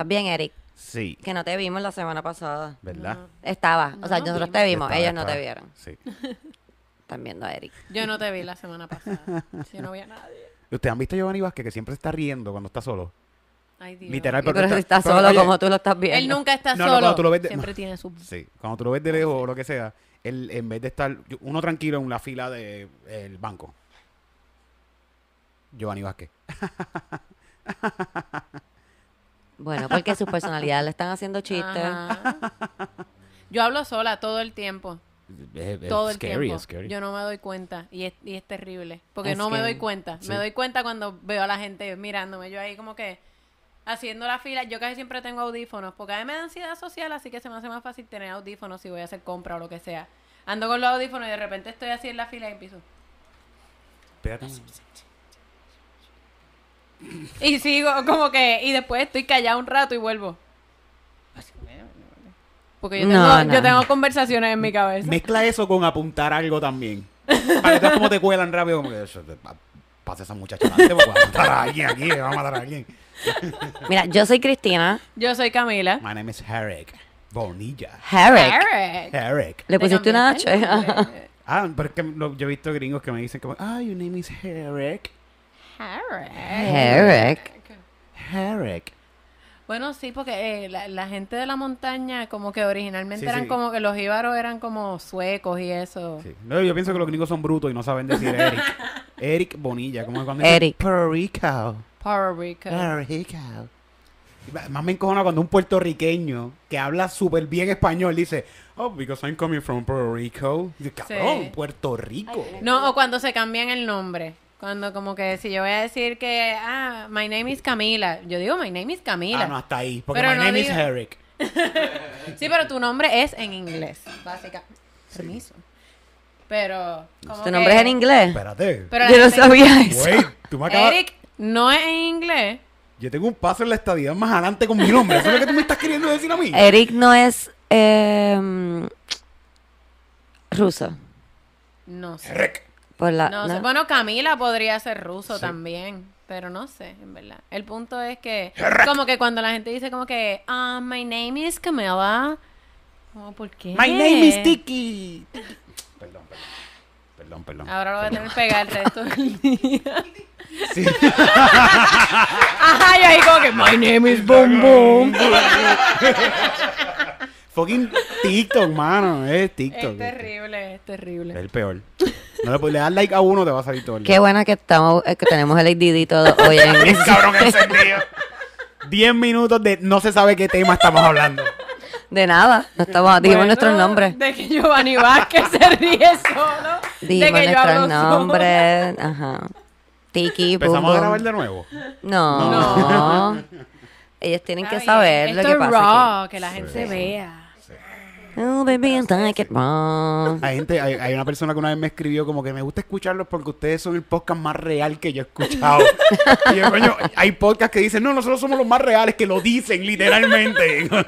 ¿Estás bien, Eric? Sí, Que no te vimos la semana pasada. ¿verdad? Estaba. O sea, No, nosotros vimos. te vimos. Estaba, Ellos no te vieron. Sí. Están viendo a Eric. Yo no te vi la semana pasada. Yo no vi a nadie. ¿Ustedes han visto a Giovanni Vázquez que siempre está riendo cuando está solo? Ay, Dios. Literal, Pero, pero si está- pero, solo oye, como tú lo estás viendo. Él nunca está No, no, solo. cuando tú lo ves de- Siempre tiene su... Sí, cuando tú lo ves de lejos o lo que sea, él en vez de estar uno tranquilo en la fila del banco. Giovanni Vázquez. Bueno, porque sus personalidades le están haciendo chistes. Ajá. Yo hablo sola todo el tiempo. Es- es Todo el scary, tiempo. es scary. Yo no me doy cuenta. Y es, y es terrible. Porque Es no me doy cuenta. Sí. Me doy cuenta cuando veo a la gente mirándome. Yo ahí como que haciendo la fila. Yo casi siempre tengo audífonos. Porque a mí me da ansiedad social. Así que se me hace más fácil tener audífonos si voy a hacer compra o lo que sea. Ando con los audífonos y de repente estoy así en la fila y empiezo. Espérate. Y sigo como que... Y después estoy callado un rato y vuelvo. Porque yo tengo, No, no. yo tengo conversaciones en mi cabeza. Mezcla eso con apuntar algo también. Para que veas cómo te cuelan rápido, como que pasa esa muchacha adelante porque va a matar a alguien aquí, va a matar a alguien. Mira, yo soy Cristina. Yo soy Camila. My name is Herrick. Bonilla. Herrick. Eric. Herrick. Le Te pusiste una H. Ah, pero es que lo- yo he visto gringos que me dicen como, ah, your name is Herrick. Herrick. Herrick. Bueno, sí, porque eh, la, la gente de la montaña, como que originalmente Sí, eran sí. como que los íbaros eran como suecos y eso. Sí. No, yo pienso que los gringos son brutos y no saben decir Eric. Eric Bonilla, como cuando Eric. Puerto Rico. Puerto Rico. Puerto Rico. Más me encojona cuando un puertorriqueño que habla súper bien español dice, oh, because I'm coming from Puerto Rico. Y dice, cabrón, Sí. Puerto Rico. No, o cuando se cambian el nombre. Cuando como que si yo voy a decir que, ah, my name is Camila. Yo digo, my name is Camila. Ah, no, hasta ahí. Porque Pero my no name is Eric. Sí, pero tu nombre es en inglés, básicamente. Permiso. Pero... como ¿Tu que- nombre es en inglés? Espérate. Pero Yo no sabía eso. Wait, tú me acabas... Eric no es en inglés. Yo tengo un paso en la estadía más adelante con mi nombre. ¿Eso es lo que tú me estás queriendo decir a mí? Eric no es eh, ruso. No sé. Eric. Por la, No, ¿no? sé. Bueno, Camila podría ser ruso Sí. también, pero no sé, en verdad. El punto es que, como que cuando la gente dice como que, ah, my name is Camila, como, ¿por qué? My name is Tiki. Perdón, perdón. Perdón, perdón. Ahora lo voy a tener que pegar el resto del día. Sí. Ajá, y ahí como que, my name is Boom Boom. Fucking TikTok, mano. Es TikTok. Es terrible, es terrible. Es el peor. No le, puedes- le das like a uno, te va a salir todo el Qué buena que estamos, eh, que tenemos el ADD todo hoy en cabrón encendido. 10 minutos de no se sabe qué tema estamos hablando. De nada, no estamos, dijimos Bueno, nuestros nombres. De que Giovanni Vázquez se ríe solo. Dijimos de que yo nuestros nombres. Ajá. Tiki, boom, Empezamos a grabar de nuevo. No. Ellos tienen que saber lo Esto que es pasa. raw, que la gente vea. Oh, baby, I take it wrong. Hay gente, hay, hay una persona que una vez me escribió como que me gusta escucharlos porque ustedes son el podcast más real que yo he escuchado. y yo, coño, hay podcasts que dicen, no, nosotros somos los más reales, que lo dicen literalmente.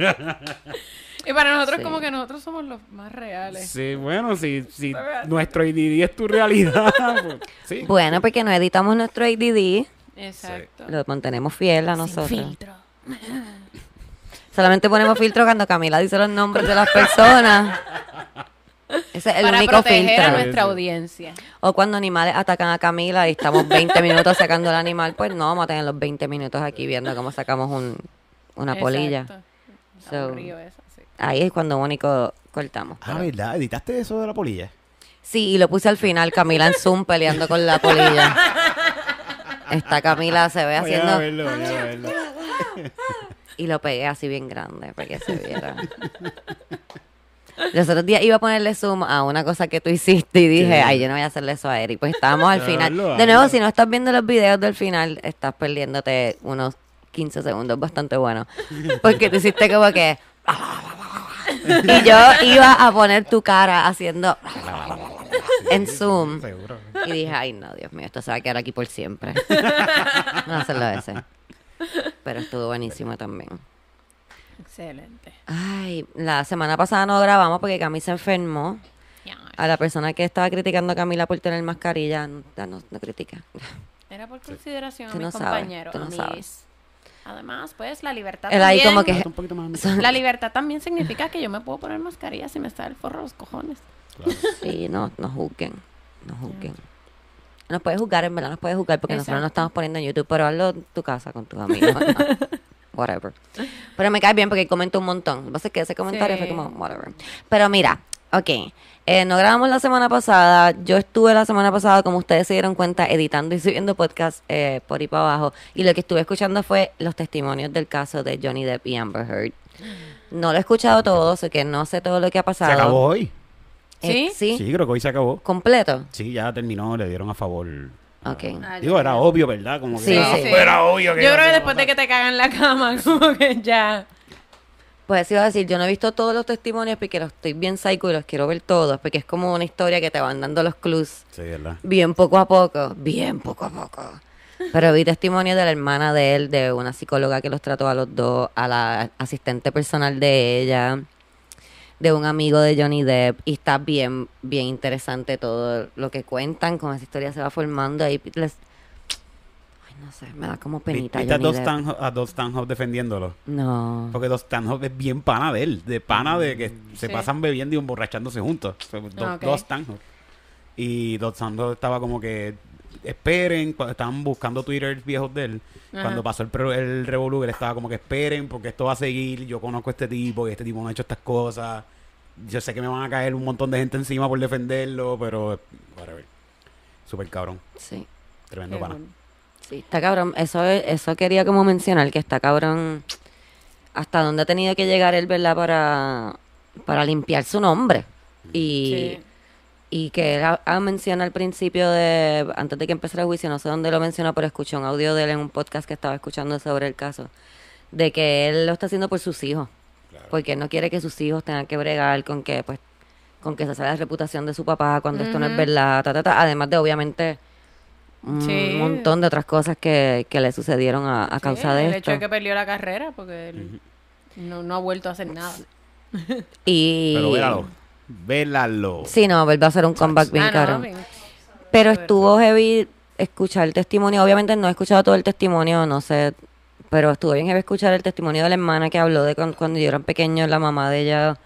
Y para nosotros Sí. como que nosotros somos los más reales. sí, bueno, si, si nuestro IDD es tu realidad, pues, sí. Bueno, porque no editamos nuestro ADD, Exacto. lo mantenemos fiel a Sin nosotros. filtro. Solamente ponemos filtro cuando Camila dice los nombres de las personas. Ese es el para único proteger filtro. a nuestra audiencia. O cuando animales atacan a Camila y estamos 20 minutos sacando el animal, pues no, vamos a tener los 20 minutos aquí viendo cómo sacamos un, una polilla. Exacto. So- Aburrido eso, sí. Ahí es cuando único cortamos. Ah, ¿verdad? ¿Editaste eso de la polilla? Sí, y lo puse al final, Camila en Zoom peleando con la polilla. Esta Camila se ve Voy a haciendo... verlo, voy a verlo. Y lo pegué así bien grande para que se viera. Los otros días iba a ponerle zoom a una cosa que tú hiciste y dije, ¿Qué? ay, yo no voy a hacerle eso a Eric. Pues estábamos al final. De nuevo, si no estás viendo los videos del final, estás perdiéndote unos 15 segundos bastante buenos. Porque tú hiciste como que... Y yo iba a poner tu cara haciendo... En Zoom. Seguro. Y dije, ay, no, Dios mío, esto se va a quedar aquí por siempre. No hacerlo ese. Pero estuvo buenísimo también. Excelente. Ay, la semana pasada no grabamos porque Cami se enfermó. A la persona que estaba criticando a Camila por tener mascarilla, no, ya no, no critica. Era por consideración a mis no compañeros. no a mis- sabes. Además, pues, la libertad ahí también... como que-. La libertad también significa que yo me puedo poner mascarilla si me está el forro de los cojones. Claro. Sí, no, no juzguen. No juzguen. Nos puedes juzgar, en verdad, nos puedes juzgar porque nosotros no estamos poniendo en YouTube, pero hazlo en tu casa con tus amigos. ¿no? Whatever. Pero me cae bien porque comento un montón. Lo que pasa es que ese comentario Sí. fue como, whatever. Pero mira, ok. eh, no grabamos la semana pasada. Yo estuve la semana pasada, como ustedes se dieron cuenta, editando y subiendo podcast eh, por ahí para abajo. Y lo que estuve escuchando fue los testimonios del caso de Johnny Depp y Amber Heard. No lo he escuchado todo, sé que no sé todo lo que ha Se pasado. acabó hoy. Eh, ¿Sí? sí. Sí, creo que hoy se acabó. Completo. Sí, ya terminó, le dieron a favor. Ok. Ah, Digo, era obvio, ¿verdad? Como que Sí, era, sí. era obvio que Yo creo que después de que te cagan la cama, como que ya... Pues iba a decir, yo no he visto todos los testimonios porque los estoy bien psycho y los quiero ver todos, porque es como una historia que te van dando los clues Sí, ¿verdad? bien poco a poco, bien poco a poco. Pero vi testimonio de la hermana de él, de una psicóloga que los trató a los dos, a la asistente personal de ella, de un amigo de Johnny Depp, y está bien, bien interesante todo lo que cuentan, cómo esa historia se va formando ahí. Les... Ay, no sé, me da como penita ¿Viste a Johnny dos. Stanhope, a dos Stanhope defendiéndolo? No. Porque dos Stanhope es bien pana de él, de pana de que se Sí. pasan bebiendo y emborrachándose juntos. Dos Stanhope. Y dos Stanhope estaba como que esperen, cuando estaban buscando Twitter viejos de él. Ajá. Cuando pasó el, el revolú, él estaba como que esperen porque esto va a seguir. Yo conozco a este tipo y este tipo no ha hecho estas cosas. Yo sé que me van a caer un montón de gente encima por defenderlo, pero whatever. Super cabrón, Sí. tremendo Qué pana. bueno. Sí, está cabrón. Eso, eso quería como mencionar, que está cabrón hasta dónde ha tenido que llegar él, ¿verdad? Para, para limpiar su nombre. Y, Sí. Y que él ha, ha mencionado al principio de, antes de que empezara el juicio, no sé dónde lo mencionó, pero escuché un audio de él en un podcast que estaba escuchando sobre el caso, de que él lo está haciendo por sus hijos. Porque él no quiere que sus hijos tengan que bregar con que, pues, con que se sale la reputación de su papá cuando esto no es verdad, ta, ta, ta. además de obviamente un Sí. montón de otras cosas que, que le sucedieron a, a causa Sí, de el esto. hecho de que perdió la carrera porque él no, no ha vuelto a hacer nada. Y Pero vélalo. sí, no, va a hacer un comeback bien Ah, no, bien. Pero estuvo heavy escuchar el testimonio. Obviamente no he escuchado todo el testimonio, no sé. Pero estuvo bien heavy escuchar el testimonio de la hermana que habló de cuando, cuando yo era pequeño, la mamá de ella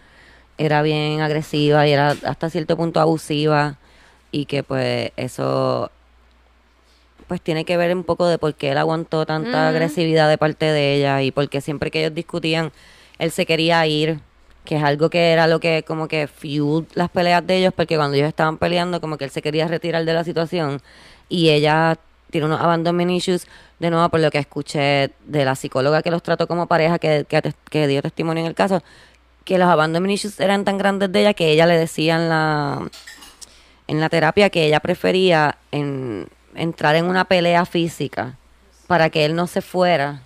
era bien agresiva y era hasta cierto punto abusiva. Y que pues eso pues tiene que ver un poco de por qué él aguantó tanta agresividad de parte de ella y porque siempre que ellos discutían, él se quería ir, que es algo que era lo que como que fueled las peleas de ellos, porque cuando ellos estaban peleando, como que él se quería retirar de la situación y ella tiene unos abandonment issues, de nuevo por lo que escuché de la psicóloga que los trató como pareja, que, que, dio testimonio en el caso, que los abandonment issues eran tan grandes de ella que ella le decía en la, en la terapia que ella prefería en, entrar en una pelea física para que él no se fuera.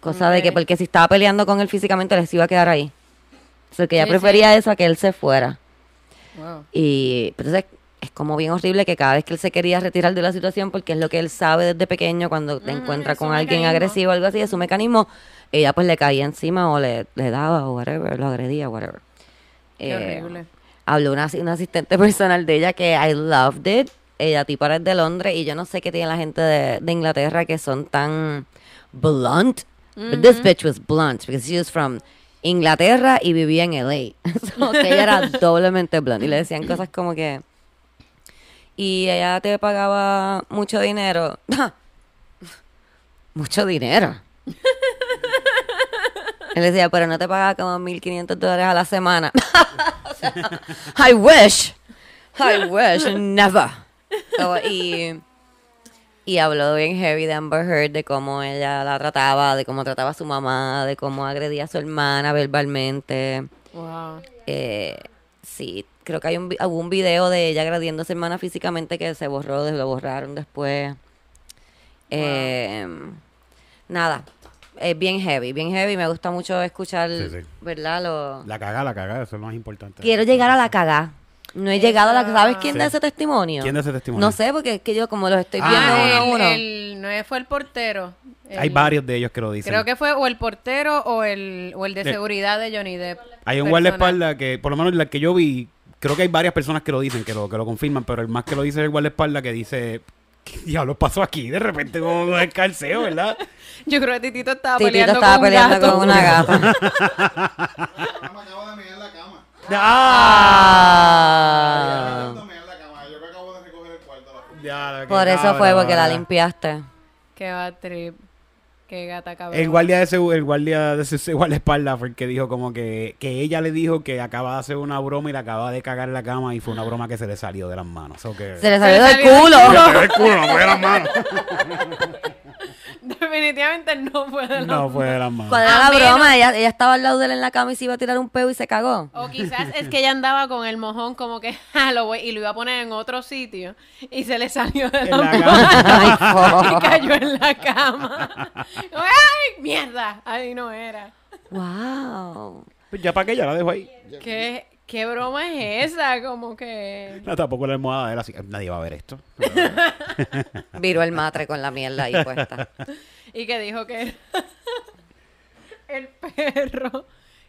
Cosa de que, porque si estaba peleando con él físicamente, les iba a quedar ahí. O sea, que ella Sí, prefería eso a que él se fuera. Wow. Y entonces es como bien horrible que cada vez que él se quería retirar de la situación, porque es lo que él sabe desde pequeño, cuando te Ujú, encuentra con alguien mecanismo. agresivo o algo así, es su mecanismo, ella pues le caía encima o le, le daba o whatever, lo agredía, whatever. Qué Eh, horrible. habló una, una asistente personal de ella que I loved it. Ella tipo es de Londres y yo no sé qué tiene la gente de, de Inglaterra que son tan blunt. But this bitch was blunt because she was from Inglaterra y vivía en LA. so que ella era doblemente blunt. Y le decían cosas como que... Y ella te pagaba mucho dinero. mucho dinero. Él decía, pero no te pagaba como 1.500 dólares a la semana. I wish. I wish. Never. Y, y habló bien heavy de Amber Heard, de cómo ella la trataba, de cómo trataba a su mamá, de cómo agredía a su hermana verbalmente. Wow. Eh, sí, creo que hay un, vi- hubo un video de ella agrediendo a su hermana físicamente que se borró, lo borraron después. Eh, Nada, es bien heavy, bien heavy. Me gusta mucho escuchar, Sí, sí. ¿verdad? Lo... La caga, la caga, eso es lo más importante. Quiero llegar a la cagá. No he llegado a la ¿Sabes quién Sí. da ese testimonio? ¿Quién da ese testimonio? No sé, porque es que yo como los estoy Ah, viendo uno a el, uno. el- no fue el portero. Hay El- varios de ellos que lo dicen. Creo que fue o el portero o el, o el de De- seguridad de Johnny Depp. Hay un guardaespaldas que, por lo menos la que yo vi, creo que hay varias personas que lo dicen, que lo, que lo confirman, pero el más que lo dice es el guardaespaldas que dice ¿Qué diablos pasó aquí? De repente como un escalceo, ¿verdad? Yo creo que Titito estaba Titito peleando estaba con un peleando gato. con una gata. ¡Ah! Por eso fue, porque la limpiaste. Qué va trip. Qué gata cabrón. El guardia de ese, el guardia de ese, ese guardaespaldas fue el que dijo como que, que ella le dijo que acaba de hacer una broma y le acaba de cagar la cama y fue una broma que se le salió de las manos. O que... Se le Se salió le del salió del culo. culo. el culo, no fue de las manos. Definitivamente no fue de No los- fue de las manos. ¿Cuál era A la menos- broma? Ella, ella estaba al lado de él en la cama y se iba a tirar un peo y se cagó. O quizás es que ella andaba con el mojón como que "Ah, lo voy- y lo iba a poner en otro sitio y se le salió de la Ay, y cayó en la cama. ¡Ay, mierda! Ahí no era. Wow. Pues ya para que ya la dejo ahí. ¿Qué, ¿Qué broma es esa? Como que... No, tampoco la almohada de él, así nadie va a ver esto. Viró el matre con la mierda ahí puesta. Y que dijo que era el perro,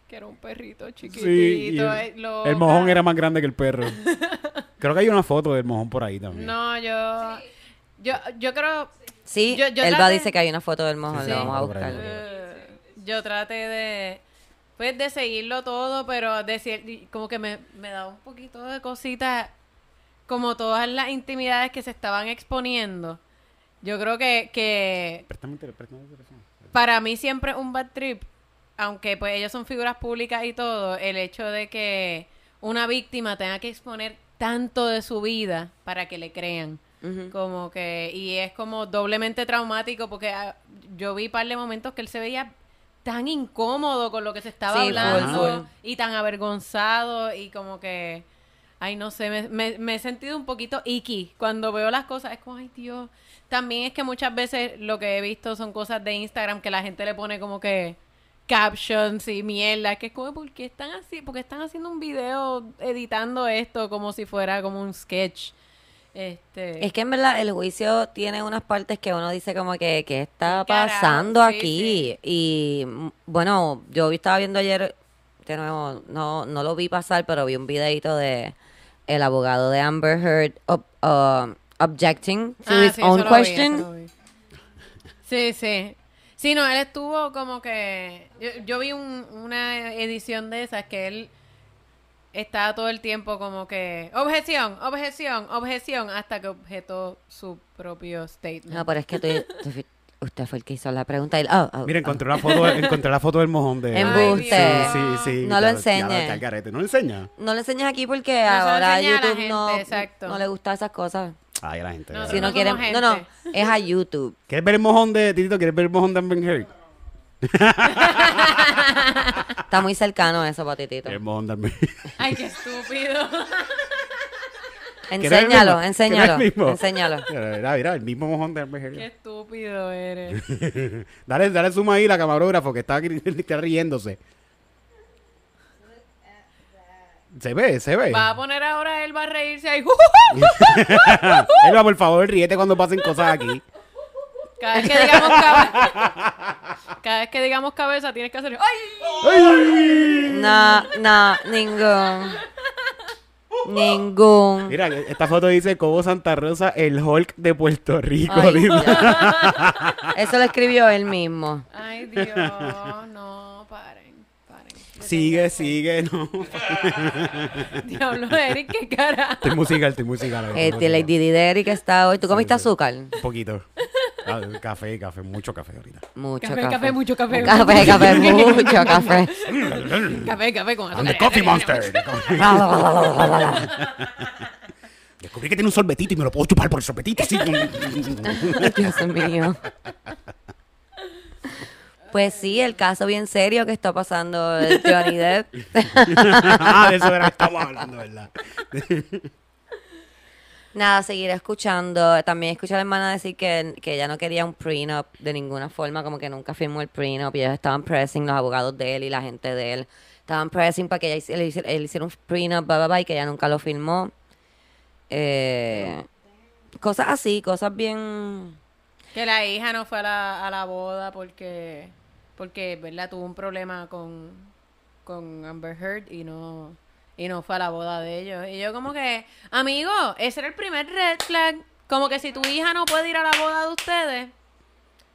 que era un perrito chiquitito. Sí, y eh, el, mojón era más grande que el perro. Creo que hay una foto del mojón por ahí también. No, yo... Yo, yo creo... Sí, Yo- yo Elba traté- dice que hay una foto del mojón, Sí, lo vamos a buscar. eh, yo traté de... Pues de seguirlo todo, pero decir, como que me, me da un poquito de cositas, como todas las intimidades que se estaban exponiendo. Yo creo que, que Préstame préstame teléfono. para mí siempre es un bad trip, aunque pues ellos son figuras públicas y todo, el hecho de que una víctima tenga que exponer tanto de su vida para que le crean. Como que, y es como doblemente traumático porque ah, yo vi par de momentos que él se veía tan incómodo con lo que se estaba Sí, hablando y tan avergonzado y como que, ay no sé, me, me- me he sentido un poquito icky cuando veo las cosas, es como, ay Dios, también es que muchas veces lo que he visto son cosas de Instagram que la gente le pone como que captions y mierda, que es como, ¿por qué están así? Porque están haciendo un video editando esto como si fuera como un sketch. Este, Es que en verdad el juicio tiene unas partes que uno dice como que, ¿qué está Carajo, pasando sí, aquí? Y mm, bueno, yo estaba viendo ayer, de nuevo, no, no lo vi pasar, pero vi un videito de el abogado de Amber Heard ob- um, objecting to Ah, his sí, own question. vi. Sí, sí. Sí, no, él estuvo como que... Yo, yo vi un- una edición de esas que él estaba todo el tiempo como que... Objeción, objeción, objeción, hasta que objetó su propio statement. No, pero es que tú, usted fue el que hizo la pregunta. y- oh, oh, Mira, oh. encontré la foto, encontré la foto del mojón de Embuste. Sí, sí, sí. No lo ya- ya enseñe. está el garete. ¿No lo enseña? No le enseñes aquí porque lo ahora enseña a la YouTube no, gente, exacto. no le gusta esas cosas. Ay, la gente. No. Si no quieren, gente. no, no, es a YouTube. ¿Quieres ver el mojón de Titito? ¿Quieres ver el mojón de Amber Heard? Está muy cercano eso, patitito. El mojón de Amber Heard. Ay, qué estúpido. ¿Quieres el Enséñalo, enséñalo, ¿Quieres el mismo? enséñalo. Mira, mira, el mismo mojón de qué estúpido eres. dale, dale suma ahí la camarógrafo que está, aquí- está riéndose. Se ve, se ve. Va a poner ahora él va a reírse ahí. Elba, por favor, ríete cuando pasen cosas aquí. Cada vez que digamos cabeza, cada vez que digamos cabeza tienes que hacer ¡ay! No, no, ningún. Ningún. Mira, esta foto dice Cobo Santa Rosa, el Hulk de Puerto Rico. Ay, dice. Eso lo escribió él mismo. Ay, Dios, no, paren, paren. Sigue, sigue, no. Diablo, Eric, qué cara. Estoy musical, estoy musical. musical. Lady Derry que está hoy. ¿Tú comiste sí. azúcar? Un poquito. Ah, café, café, mucho café ahorita. Mucho Café, café. café, mucho café. Café, café, mucho café. Café, café con I'm the azúcar. Coffee Monster. Descubrí que tiene un sorbetito y me lo puedo chupar por el sorbetito. Dios mío. Pues sí, el caso bien serio que está pasando el Johnny Depp. ah, de eso era que estamos hablando, ¿verdad? Nada, seguir escuchando. También escuché a la hermana decir que, que ella no quería un prenup de ninguna forma, como que nunca firmó el prenup. Y ellos estaban pressing, los abogados de él y la gente de él. Estaban pressing para que ella hiciera- él hiciera un prenup, y que ella nunca lo firmó. Eh, cosas así, cosas bien... Que la hija no fue a la, a la boda porque, porque, ¿verdad? Tuvo un problema con, con Amber Heard y no, y no fue a la boda de ellos. Y yo como que, amigo, ese era el primer red flag Como que si tu hija no puede ir a la boda de ustedes,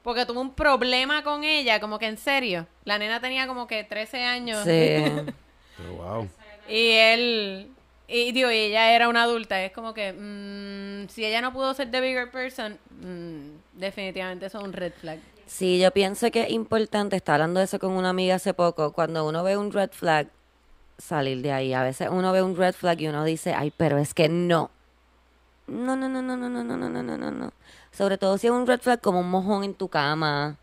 porque tuvo un problema con ella, como que en serio. La nena tenía como que 13 años. Sí. Pero, wow. Y él, y digo, y ella era una adulta. Es como que, mm, si ella no pudo ser the bigger person, mm, definitivamente eso es un red flag. Sí, yo pienso que es importante, estaba hablando de eso con una amiga hace poco, cuando uno ve un red flag, salir de ahí. A veces uno ve un red flag y uno dice, ay, pero es que no. No, no, no, no, no, no, no, no, no, no, no, no. Sobre todo si es un red flag como un mojón en tu cama.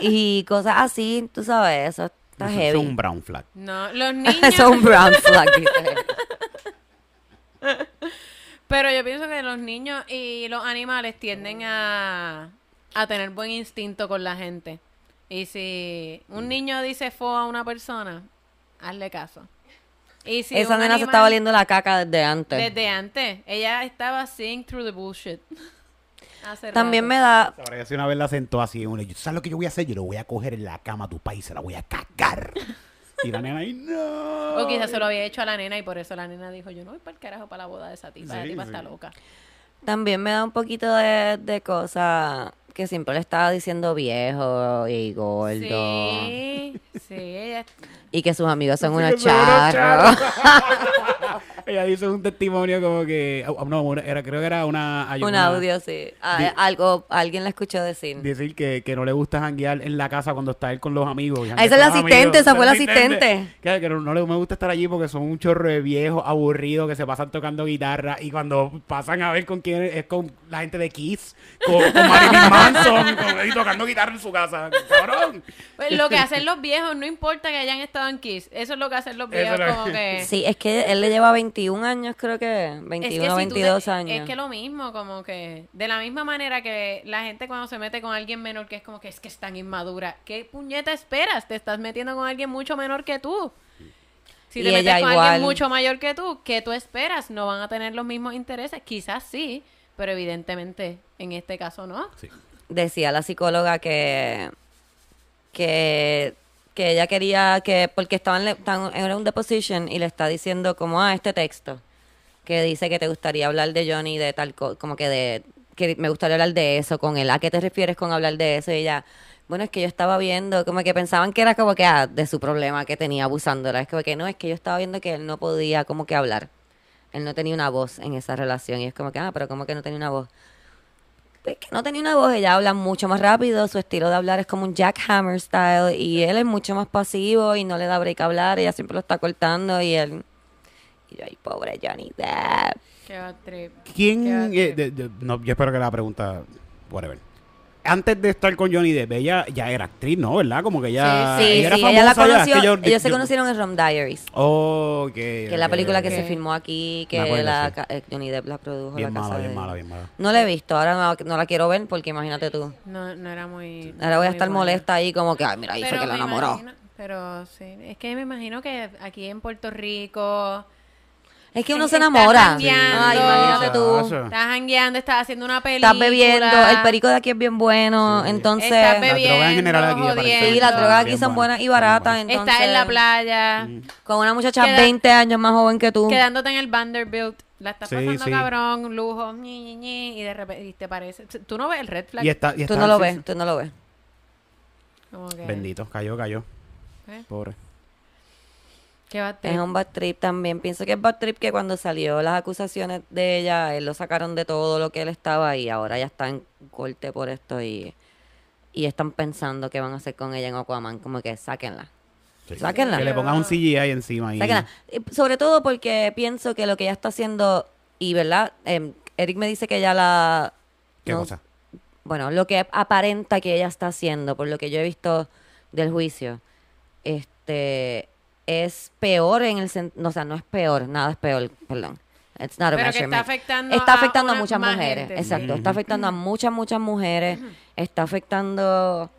y cosas así, tú sabes, eso está Eso heavy. es un brown flag. No, los niños. Eso es un brown flag. Pero yo pienso que los niños y los animales tienden a, a tener buen instinto con la gente. Y si un niño dice fo a una persona, hazle caso. Y si Esa nena se está valiendo la caca desde antes. Desde antes. Ella estaba seeing through the bullshit. Hace También rato. me da... Ahora que si una vez la sentó así, uno, yo, ¿sabes lo que yo voy a hacer? Yo lo voy a coger en la cama a tu país, se la voy a cagar. y la nena ahí, no. O quizás se lo había hecho a la nena y por eso la nena dijo, yo no voy para el carajo para la boda de esa tipa. Sí, la tipa sí. está loca. También me da un poquito de, de cosa que siempre le estaba diciendo viejo y gordo. Sí, sí, ella... Y que sus amigos son unos charros. Ella hizo un testimonio como que, ah, no, una- era, creo que era una... hay un una- audio, sí. Ah, Di- algo, alguien la escuchó decir. Decir que, que no le gusta janguear en la casa cuando está él con los amigos. Ah, esa es la asistente, amigos. esa fue la asistente. Que, que no, no le me gusta estar allí porque son un chorro de viejos aburridos que se pasan tocando guitarra y cuando pasan a ver con quién es, con la gente de Kiss, con, con Marilyn Manson, con- y tocando guitarra en su casa. Cabrón. Pues lo que hacen los viejos, no importa que hayan estado en Kiss. Eso es lo que hacen los viejos, como que... Sí, es que él le lleva 21 años, creo que. Es que 21 si tú te- 22 años. Es que lo mismo, como que de la misma manera que la gente cuando se mete con alguien menor que es como que es que es tan inmadura, ¿qué puñeta esperas? Te estás metiendo con alguien mucho menor que tú. Si Y te metes ella con igual. alguien mucho mayor que tú, ¿qué tú esperas? No van a tener los mismos intereses, quizás sí, pero evidentemente en este caso no. Decía la psicóloga que. que que ella quería que porque estaban tan- era un deposition y le está diciendo como ah este texto que dice que te gustaría hablar de Johnny de tal co- como que de que me gustaría hablar de eso con él. A qué te refieres con hablar de eso y ella bueno es que yo estaba viendo como que pensaban que era como que ah, de su problema que tenía abusándola. Es como que no es que yo estaba viendo que él no podía como que hablar. Él no tenía una voz en esa relación y es como que ah pero como que no tenía una voz pues que no tenía una voz, ella habla mucho más rápido, su estilo de hablar es como un Jack Hammer style y él es mucho más pasivo y no le da break a hablar, ella siempre lo está cortando y él... Y yo, ay, pobre Johnny Depp. Qué. ¿Quién? Qué bad eh, trip. de- de- no, yo espero que la pregunta. Whatever. Antes de estar con Johnny Depp, ella ya era actriz, ¿no? ¿Verdad? Como que ya. sí, ella era sí, ella la famosa ya, es que conoció, yo- ellos se yo- conocieron en Rom Diaries, Ok. que es la película que se filmó aquí, acuerdo, que la, sí. eh, Johnny Depp la produjo. Bien la mala, casa bien de- mala, bien mala. No la he visto, ahora no, no la quiero ver porque imagínate tú. No, no era muy... Ahora voy a estar buena. molesta ahí como que, ay, mira, ahí fue que la enamoró. imagino- pero sí, es que me imagino que aquí en Puerto Rico Es que uno Es- se enamora. jangueando. Ay, imagínate tú. Estás jangueando, estás haciendo una película. Estás bebiendo, el perico de aquí es bien bueno, Sí. entonces... Estás drogas en bebiendo, general aquí jodiendo. Sí, las drogas aquí son buena, buenas y baratas, entonces... Estás en la playa, Con una muchacha Queda- 20 años más joven que tú. quedándote en el Vanderbilt. La estás Sí, pasando sí. cabrón, lujo, ñi, ñi, ñi, y de repente y te parece. Tú no ves el red flag. Y está, y Tú está- no lo sí, ves, sí. tú no lo ves. Que, Bendito, cayó, cayó. ¿eh? Pobre. Qué bad Es un bad trip también. Pienso que es bad trip que cuando salió las acusaciones de ella, él lo sacaron de todo lo que él estaba y ahora ya está en corte por esto y, y están pensando qué van a hacer con ella en Aquaman. Como que sáquenla. Sí. Sáquenla. Que le pongas un CGI encima. Y... Sáquenla. Y Sobre todo porque pienso que lo que ella está haciendo, y verdad, Em, Eric me dice que ella la... ¿Qué no- cosa? bueno, lo que aparenta que ella está haciendo, por lo que yo he visto del juicio, este es peor en el sentido, no, o sea, no es peor, nada es peor, perdón. It's not a Pero que está afectando Está a afectando a, una- muchas mujeres, gente, exacto, sí. está afectando a muchas, muchas mujeres, está afectando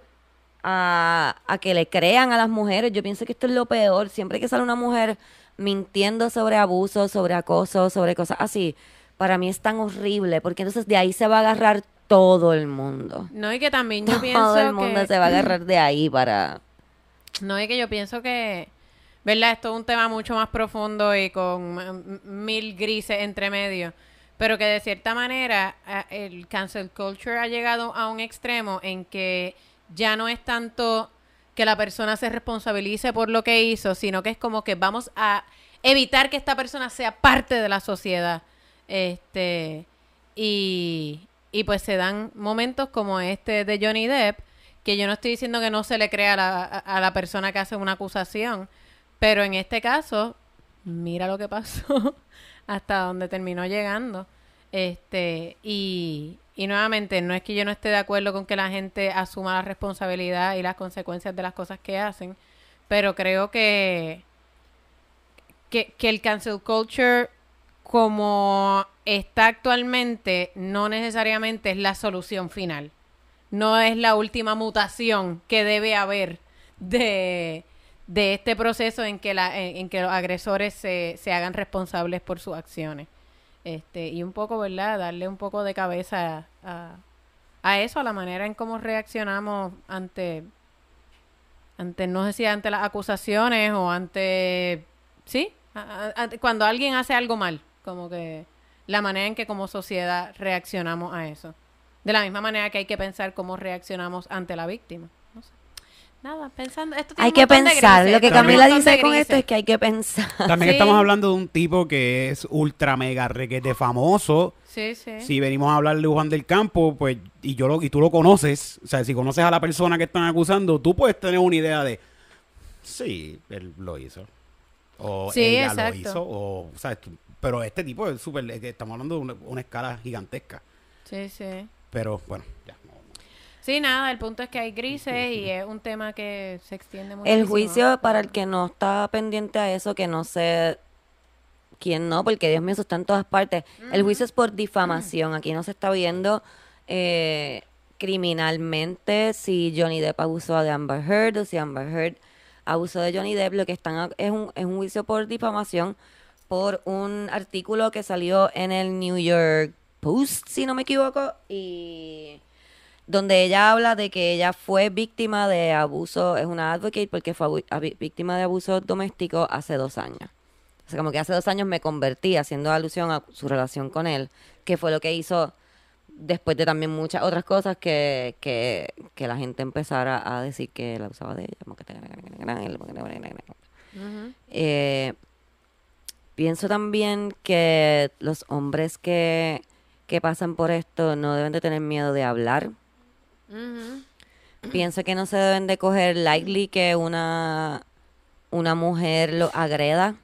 a, a que le crean a las mujeres. Yo pienso que esto es lo peor. Siempre que sale una mujer mintiendo sobre abuso, sobre acoso, sobre cosas así, para mí es tan horrible, porque entonces de ahí se va a agarrar todo el mundo. No, y que también yo pienso Todo el mundo que... se va a agarrar de ahí para... No, y que yo pienso que, ¿verdad? Esto es un tema mucho más profundo y con mil grises entre medio. pero que de cierta manera el cancel culture ha llegado a un extremo en que ya no es tanto que la persona se responsabilice por lo que hizo, sino que es como que vamos a evitar que esta persona sea parte de la sociedad. Este y, y pues se dan momentos como este de Johnny Depp, que yo no estoy diciendo que no se le crea a la, a la persona que hace una acusación, pero en este caso, mira lo que pasó, hasta donde terminó llegando. Este, y, y nuevamente, no es que yo no esté de acuerdo con que la gente asuma la responsabilidad y las consecuencias de las cosas que hacen, pero creo que, que, que el cancel culture como está actualmente no necesariamente es la solución final. No es la última mutación que debe haber de, de este proceso en que, la, en, en que los agresores se, se hagan responsables por sus acciones. Este, y un poco, ¿verdad? Darle un poco de cabeza a, a eso, a la manera en cómo reaccionamos ante, ante, no sé si ante las acusaciones o ante, sí, cuando alguien hace algo mal, como que la manera en que como sociedad reaccionamos a eso. De la misma manera que hay que pensar cómo reaccionamos ante la víctima. Nada, pensando, esto tiene Hay un que de pensar. grises, Lo que Camila dice con esto es que hay que pensar. También Sí. estamos hablando de un tipo que es ultra mega requete famoso. Sí, sí. Si venimos a hablar de Juan del Campo, pues, y yo lo, y tú lo conoces, o sea, si conoces a la persona que están acusando, tú puedes tener una idea de, sí, él lo hizo. O Sí, ella exacto. lo hizo, o, ¿sabes? Pero este tipo es súper, estamos hablando de una, una escala gigantesca. Sí, sí. Pero, bueno, ya. Sí, nada, el punto es que hay grises y es un tema que se extiende muchísimo. El juicio, para el que no está pendiente a eso, que no sé quién no, porque Dios mío, eso está en todas partes. El juicio es por difamación. Aquí no se está viendo eh, criminalmente si Johnny Depp abusó de Amber Heard o si Amber Heard abusó de Johnny Depp. Lo que están es un, es un juicio por difamación por un artículo que salió en el New York Post, si no me equivoco, y donde ella habla de que ella fue víctima de abuso, es una advocate porque fue víctima de abuso doméstico hace dos años. O sea, como que hace dos años me convertí haciendo alusión a su relación con él, que fue lo que hizo después de también muchas otras cosas que, que, que la gente empezara a decir que él abusaba de ella. eh, pienso también que los hombres que, que pasan por esto no deben de tener miedo de hablar. Pienso que no se deben de coger lightly que una, una mujer lo agreda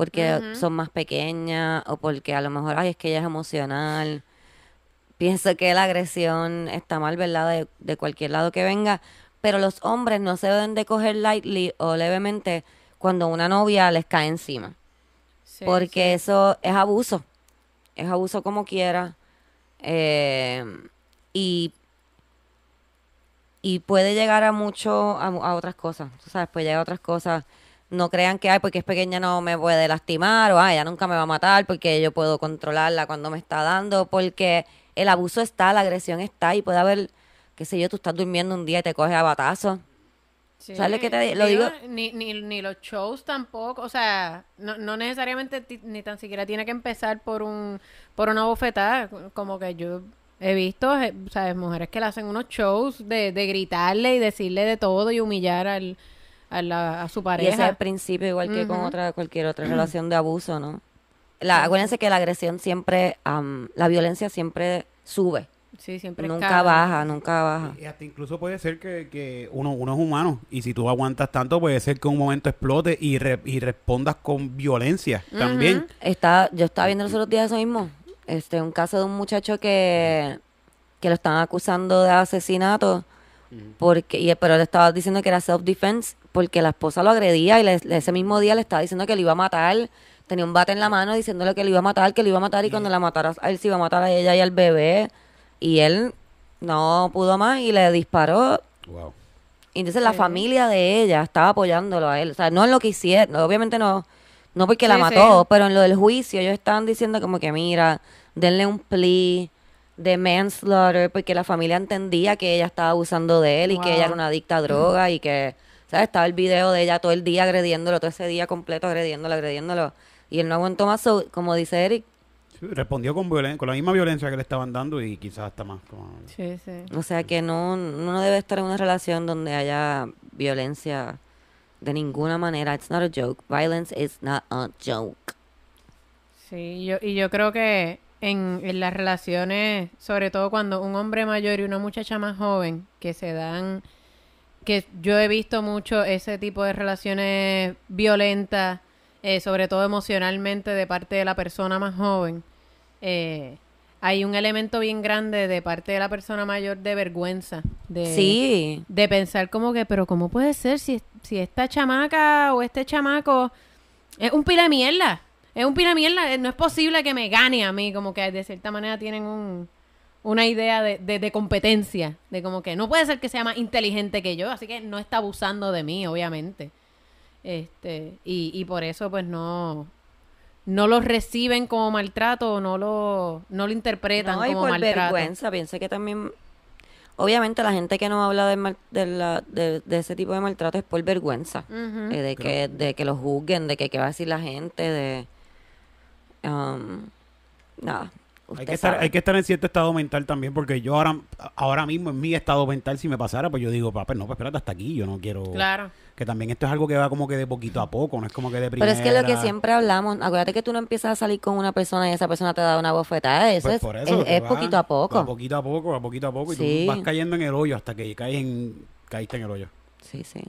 porque son más pequeñas o porque a lo mejor, ay, es que ella es emocional. Pienso que la agresión está mal, ¿verdad? De, de cualquier lado que venga. Pero los hombres no se deben de coger lightly o levemente cuando una novia les cae encima. Sí, porque eso es abuso. Es abuso como quiera. Eh, y, y puede llegar a mucho, a, a otras cosas. tú ¿Sabes? Puede llegar a otras cosas. No crean que, ay, porque es pequeña no me puede lastimar o, ay, ella nunca me va a matar porque yo puedo controlarla cuando me está dando. Porque el abuso está, la agresión está y puede haber, qué sé yo, tú estás durmiendo un día y te coges a batazos. Sí, ¿Sabes lo que te lo digo? Ni, ni, ni los shows tampoco, o sea, no, no necesariamente ni tan siquiera tiene que empezar por un por una bofetada, como que yo he visto, eh, ¿sabes? Mujeres que le hacen unos shows de, de gritarle y decirle de todo y humillar al, a, la- a su Y ese es pareja. el principio, igual que con otra cualquier otra relación de abuso, ¿no? La, acuérdense que la agresión siempre, am, la violencia siempre sube, Sí, siempre nunca escala. baja, nunca baja. Y hasta incluso puede ser que, que uno, uno es humano y si tú aguantas tanto puede ser que en un momento explote y, re- y respondas con violencia también. Está, yo estaba viendo los otros días eso mismo, este, un caso de un muchacho que, que lo están acusando de asesinato, porque, y, pero le estaba diciendo que era self-defense, porque la esposa lo agredía y le- ese mismo día le estaba diciendo que lo iba a matar, tenía un bate en la mano diciéndole que lo iba a matar, que lo iba a matar y cuando la matara a él se iba a matar a ella y al bebé, y él no pudo más y le disparó. Wow. y entonces la familia de ella estaba apoyándolo a él. O sea, no en lo que hicieron, obviamente no, no porque la Sí, mató, sí. pero en lo del juicio ellos estaban diciendo como que mira, denle un plea de manslaughter porque la familia entendía que ella estaba abusando de él y que ella era una adicta a droga y que, ¿sabes? Estaba el video de ella todo el día agrediéndolo, todo ese día completo agrediéndolo, agrediéndolo. Y él no aguantó más, so, como dice Eric, Sí, respondió con, violen- con la misma violencia que le estaban dando y quizás hasta más. como- Sí, sí. O sea que no, no debe estar en una relación donde haya violencia de ninguna manera. It's not a joke. Violence is not a joke. Sí, yo, y yo creo que en, en las relaciones, sobre todo cuando un hombre mayor y una muchacha más joven, que se dan, que yo he visto mucho ese tipo de relaciones violentas, eh, sobre todo emocionalmente de parte de la persona más joven, eh, hay un elemento bien grande de parte de la persona mayor de vergüenza. De, Sí. de pensar como que, pero ¿cómo puede ser si, si esta chamaca o este chamaco es un pila de mierda? Es un pila de mierda, eh, no es posible que me gane a mí, como que de cierta manera tienen un, una idea de, de, de competencia, de como que no puede ser que sea más inteligente que yo, así que no está abusando de mí, obviamente. Este, y, y por eso pues no, no lo reciben como maltrato, o no lo, no lo interpretan No, y como por maltrato. vergüenza, pienso que también, obviamente la gente que no habla de, mal- de, la- de, de ese tipo de maltrato es por vergüenza, eh, de, que, de que lo juzguen, de que qué va a decir la gente, de... um, nada, Hay que, estar, sabe. hay que estar en cierto estado mental también, porque yo ahora, ahora mismo en mi estado mental, si me pasara, pues yo digo, papá, no, pues espérate hasta aquí, yo no quiero... Claro. Que también esto es algo que va como que de poquito a poco, no es como que de Pero primera. es que lo que siempre hablamos, acuérdate que tú no empiezas a salir con una persona y esa persona te da una bofetada, eso Pues es, por eso, es, que es va poquito a poco. A poquito a poco, a poquito a poco, y Sí. tú vas cayendo en el hoyo hasta que caes en, caíste en el hoyo. Sí, sí.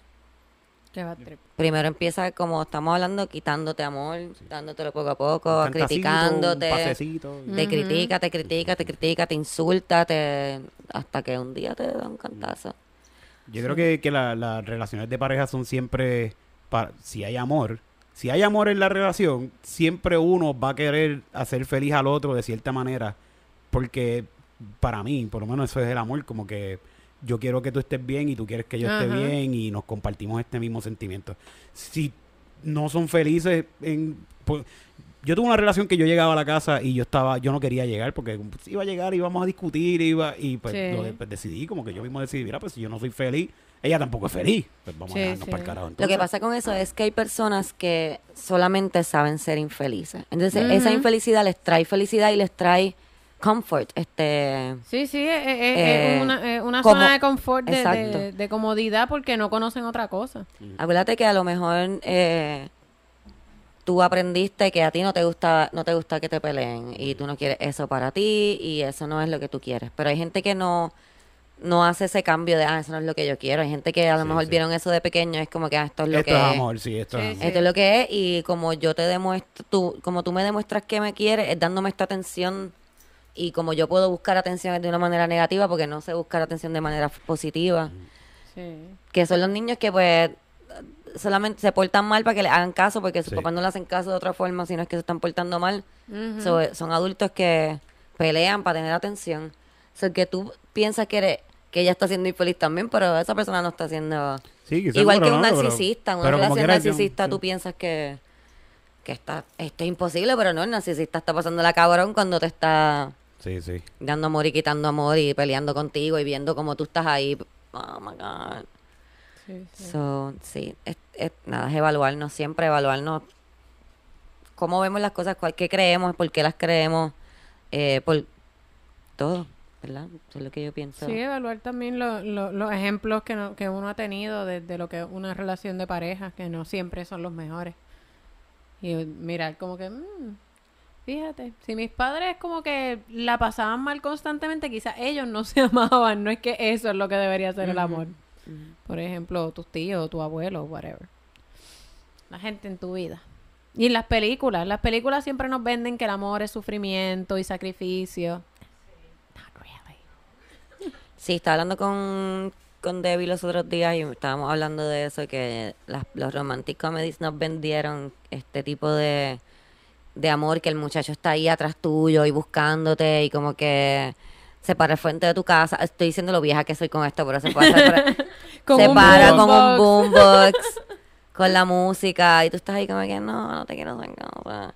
Qué bad trip. Primero empieza, como estamos hablando, quitándote amor, dándotelo poco a poco, Un criticándote. Un pasecito. Te critica, te critica, te critica, te insulta, te... hasta que un día te da un cantazo. Yo creo que, que la- las relaciones de pareja son siempre, si hay amor, si hay amor en la relación, siempre uno va a querer hacer feliz al otro de cierta manera, porque para mí, por lo menos eso es el amor, como que yo quiero que tú estés bien y tú quieres que yo esté bien y nos compartimos este mismo sentimiento. Si no son felices en... pues, yo tuve una relación que yo llegaba a la casa y yo estaba, yo no quería llegar porque pues, iba a llegar y íbamos a discutir iba, y pues, Sí. lo de- pues, decidí, como que yo mismo decidí, mira, pues si yo no soy feliz, ella tampoco es feliz, pues vamos Sí, a dejarnos sí. para el carajo. Lo entonces. que pasa con eso es que hay personas que solamente saben ser infelices. Entonces, esa infelicidad les trae felicidad y les trae comfort. Este, Sí, sí, es, es- es Eh, una, es una como- zona de confort, de, Exacto. de- de comodidad, porque no conocen otra cosa. Acuérdate que a lo mejor eh, tú aprendiste que a ti no te gusta no te gusta que te peleen y tú no quieres eso para ti y eso no es lo que tú quieres. Pero hay gente que no no hace ese cambio de ah eso no es lo que yo quiero. Hay gente que a lo Sí, mejor sí. vieron eso de pequeño es como que ah, esto es lo Esto que es es. amor, sí, esto Sí, es amor. Esto es lo que es y como yo te demuestro, tú, como tú me demuestras que me quieres, es dándome esta atención y como yo puedo buscar atención de una manera negativa porque no sé buscar atención de manera positiva, Sí. que son los niños que pues solamente se portan mal para que le hagan caso porque sus Sí. papás no le hacen caso de otra forma, sino es que se están portando mal. So, son adultos que pelean para tener atención. So, que tú piensas que eres que ella está siendo infeliz también, pero esa persona no está siendo Sí, Igual que un pero- narcisista, una pero como relación narcisista sí. tú piensas que, que está, esto es imposible, pero no, el narcisista está pasando la cabrón cuando te está Sí, sí. dando amor y quitando amor y peleando contigo y viendo cómo tú estás ahí. Oh my God. Sí, sí. So, sí, es, es- nada, es evaluarnos, siempre evaluarnos cómo vemos las cosas, cuál, qué creemos, por qué las creemos, eh, por todo, ¿verdad? Eso es lo que yo pienso. Sí, evaluar también lo- lo- los ejemplos que, no- que uno ha tenido de, de lo que es una relación de pareja, que no siempre son los mejores. Y mirar como que, mm, fíjate, si mis padres como que la pasaban mal constantemente, quizás ellos no se amaban, no es que eso es lo que debería ser el amor. Por ejemplo, tus tíos, tu abuelo, whatever. La gente en tu vida. Y en las películas, las películas siempre nos venden que el amor es sufrimiento y sacrificio. Not really. Sí, estaba hablando con, con Debbie los otros días y estábamos hablando de eso, que las, los romantic comedies nos vendieron este tipo de, de amor, que el muchacho está ahí atrás tuyo y buscándote y como que se para al frente de tu casa. Estoy diciendo lo vieja que soy con esto, pero se, puede hacer Con se un para con un boombox. con la música y tú estás ahí como que no, no te quiero sacar.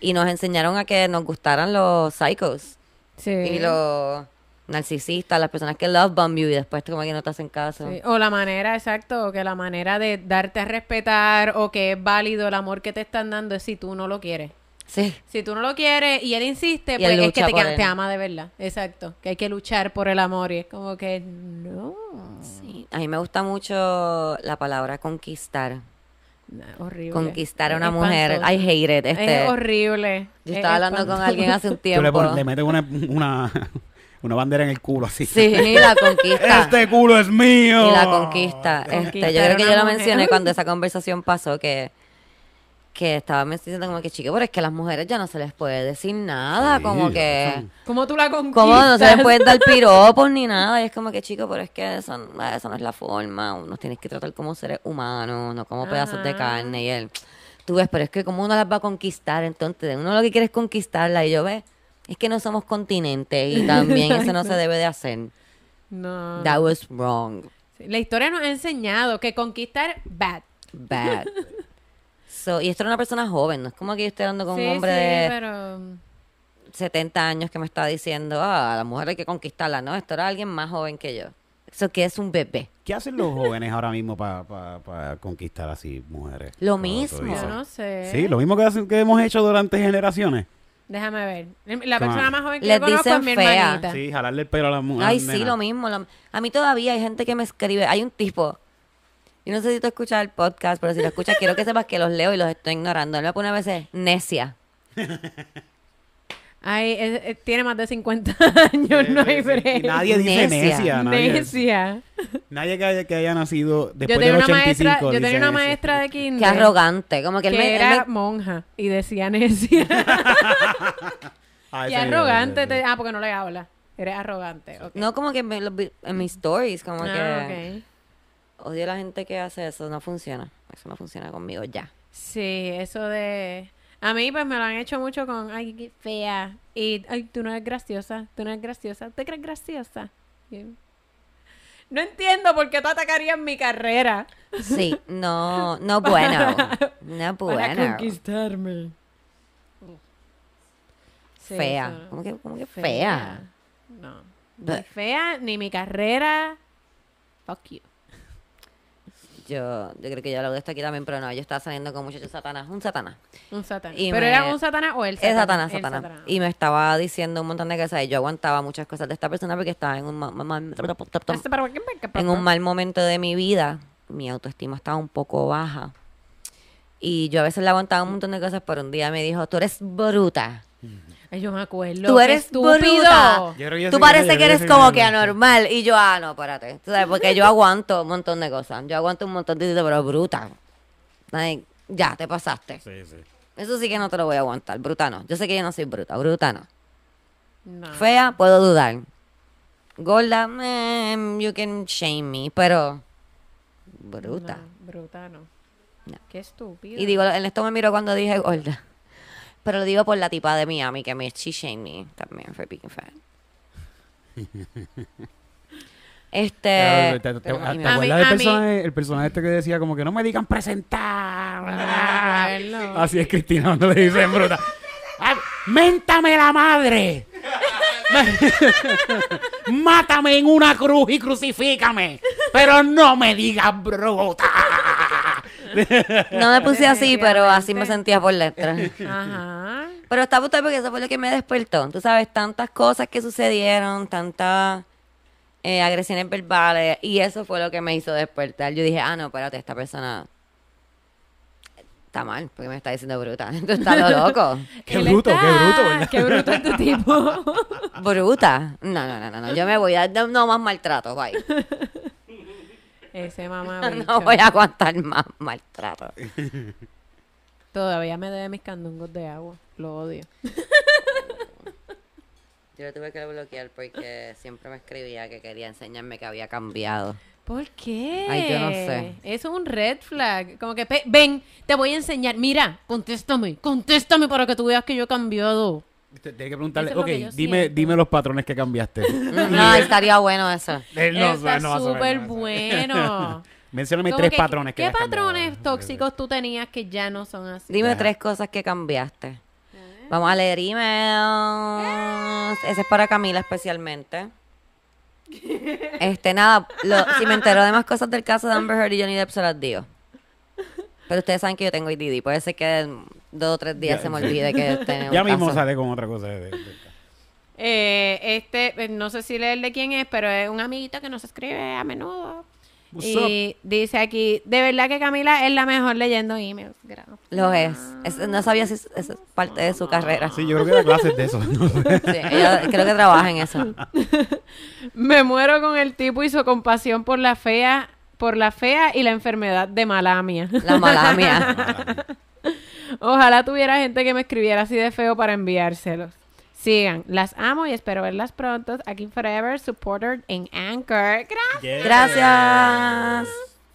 Y nos enseñaron a que nos gustaran los psychos Sí. y los narcisistas, las personas que love bomb you y después como que no te hacen caso. Sí, O la manera, exacto, que la manera de darte a respetar o que es válido el amor que te están dando es si tú no lo quieres. Sí. Si tú no lo quieres y él insiste, Y pues él es que te, ama de verdad. Exacto. Que hay que luchar por el amor. Y es como que no. Sí. A mí me gusta mucho la palabra conquistar. No, horrible. Conquistar a Es una mujer. espantoso. I hate it. Este, Es horrible. yo Es estaba hablando con alguien hace un Tú tiempo. le, pones- le metes una, una, una bandera en el culo así. Sí, la conquista. Este culo es mío. Y la conquista. Este, yo creo que yo lo mencioné cuando esa conversación pasó, que, que estaba me diciendo como que, chico, pero es que a las mujeres ya no se les puede decir nada, Sí, como que... son- ¿Cómo tú la conquistas? ¿Cómo no se les pueden dar piropos ni nada? Y es como que, chico, pero es que eso, eso no es la forma. Nos tienes que tratar como seres humanos, no como pedazos de Ajá. carne. Y él, tú ves, pero es que como uno las va a conquistar, entonces uno lo que quiere es conquistarla. Y yo, ve, es que no somos continentes y también eso no se debe de hacer. No. That was wrong. La historia nos ha enseñado que conquistar, bad. Bad. So, y esto era una persona joven, no es como que yo estoy hablando con sí, un hombre sí, de pero... 70 años que me está diciendo, ah, a la mujer hay que conquistarla. No, esto era alguien más joven que yo. Eso que es un bebé. ¿Qué hacen los jóvenes ahora mismo para conquistar así mujeres? Lo mismo. Yo no sé. Sí, lo mismo que, hacen- que hemos hecho durante generaciones. Déjame ver. La persona on. más joven que Les yo conozco dicen es mi fea. hermanita. Sí, jalarle el pelo a la mujer. Ay, sí, lo mismo. lo- a mí todavía hay gente que me escribe. Hay un tipo. Yo no sé si tú escuchas el podcast, pero si lo escuchas, quiero que sepas que los leo y los estoy ignorando. Él me pone a veces necia. Ay, es- es- tiene más de 50 años, no hay break. Y nadie dice Necia. necia. nadie, Necia. nadie que, haya, que haya nacido después una 85 maestra, yo tenía una maestra de kinder. Qué arrogante. Como que él que me. él era me- monja y decía necia. Ah, nivel, arrogante. te- ah, porque no le habla. Eres arrogante. ok. no, como que en, mis stories, como Ah, que. ok. Odio a la gente que hace eso. No funciona. Eso no funciona conmigo ya. Sí, eso de... A mí pues me lo han hecho mucho con, ay, qué fea. Y, ay, tú no eres graciosa, tú no eres graciosa, ¿te crees graciosa? No entiendo por qué tú atacarías mi carrera. Sí, no, no bueno. No Para bueno. conquistarme. Sí, Fea. ¿Cómo que, cómo que fea? No. Ni fea, ni mi carrera. Fuck you. Yo, yo creo que yo hablo de esto aquí también, pero no, yo estaba saliendo con un muchacho satanás, un satanás. Un satanás. ¿Pero me- era un satanás o el Es satanás? satanás, El satanás. Y me estaba diciendo un montón de cosas y yo aguantaba muchas cosas de esta persona porque estaba en un, ma- ma- ma- en un mal momento de mi vida. Mi autoestima estaba un poco baja. Y yo a veces le aguantaba un montón de cosas, pero un día me dijo, tú eres bruta. Ay, yo me acuerdo. Tú eres estúpido. Tú yo que eres como que anormal. Y yo, ah, no, espérate. Tú sabes, porque yo aguanto un montón de cosas. Yo aguanto un montón de cosas, pero bruta. Ay, ya, te pasaste. Sí, sí. Eso sí que no te lo voy a aguantar. Bruta no. Yo sé que yo no soy bruta. Bruta no. No. Fea, puedo dudar. Gorda, eh, you can shame me. Pero, bruta. No, bruta no. No. Qué estúpido. Y digo, en esto me miró cuando dije gorda. Pero lo digo por la tipa de Miami que me she me también for being fat. Este. ¿Te, a mí- acuerdas del personaje, el personaje este que decía como que no me digan presentar? Así es Cristina cuando le dicen bruta. Ah, ¡Méntame la madre! ¡Mátame en una cruz y crucifícame! Pero no me digas bruta. No me puse así, pero así me sentía por dentro. Ajá. Pero está brutal porque eso fue lo que me despertó. Tú sabes, tantas cosas que sucedieron, tantas eh, agresiones verbales, y eso fue lo que me hizo despertar. Yo dije, ah, no, espérate, esta persona está mal, porque me está diciendo bruta. Esto está lo loco. Qué bruto, está- qué bruto, ¿verdad? Qué bruto este tipo. ¿Bruta? No, no, no, no, no. Yo me voy a no, no más maltrato, bye. Ese mamá No voy a aguantar más maltrato. Todavía me debe mis candungos de agua. Lo odio. Yo lo tuve que bloquear porque siempre me escribía que quería enseñarme que había cambiado. ¿Por qué? Ay, yo no sé. Eso es un red flag. Como que, ven, te voy a enseñar. Mira, contéstame, contéstame para que tú veas que yo he cambiado. Tienes que preguntarle, es ok, dime, siento. dime los patrones que cambiaste. No, estaría bueno eso. No Está no súper no bueno. Mencióname tres que, patrones que ¿Qué cambiado. patrones tóxicos tú tenías que ya no son así? Dime Ajá. tres cosas que cambiaste. Vamos a leer emails. Ese es para Camila especialmente. Este, nada, lo- si me entero de más cosas del caso de Amber Heard y Johnny Depp, se las digo. Pero ustedes saben que yo tengo IDD. Puede ser que en dos o tres días Ya, se me sí. olvide que tenemos Ya mismo caso. sale con otra cosa. de- de- Eh, este, eh, no sé si leerle quién es, pero es un amiguito que nos escribe a menudo. What's y dice aquí, de verdad que Camila es la mejor leyendo emails. Gracias. Lo es. Es- No sabía si es, es parte de su carrera. Sí, yo creo que da clases de eso. no sé. Sí, ella creo que trabaja en eso. Me muero con el tipo y su compasión por la fea, por la fea y la enfermedad de malamia. La malamia. Ojalá tuviera gente que me escribiera así de feo para enviárselos. Sigan, las amo y espero verlas pronto. Aquí Forever, supporter en Anchor. Gracias. Yeah. Gracias.